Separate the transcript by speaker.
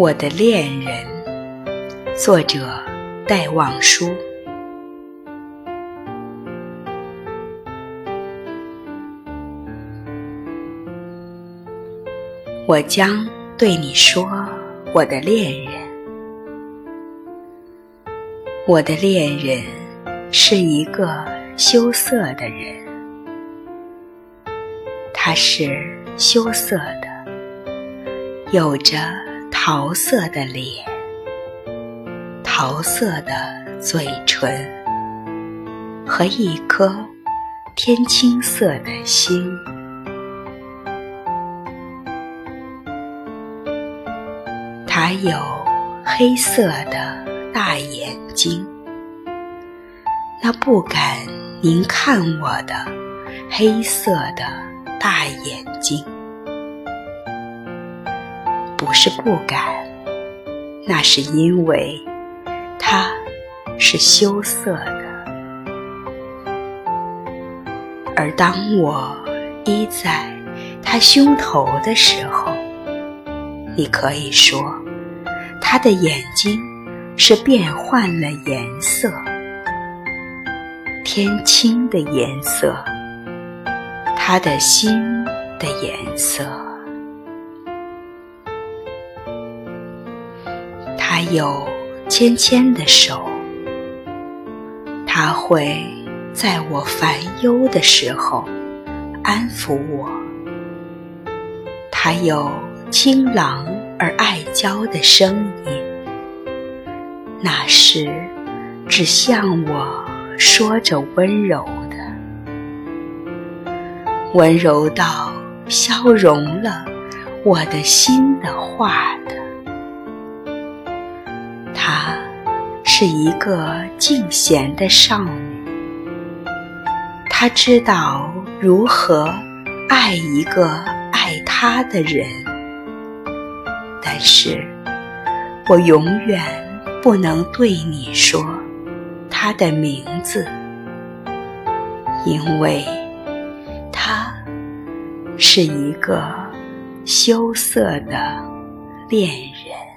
Speaker 1: 我的恋人，作者戴望舒。我将对你说，我的恋人，我的恋人是一个羞涩的人，他是羞涩的，有着。桃色的脸，桃色的嘴唇，和一颗天青色的心。他有黑色的大眼睛，那不敢您看我的黑色的大眼睛。不是不敢，那是因为他是羞涩的。而当我依在他胸头的时候，你可以说，他的眼睛是变换了颜色，天青的颜色，他的心的颜色。他有纤纤的手，他会在我烦忧的时候安抚我。他有清朗而爱娇的声音，那是只向我说着温柔的，温柔到消融了我的心的话的。她是一个静闲的少女，她知道如何爱一个爱她的人，但是我永远不能对你说她的名字，因为她是一个羞涩的恋人。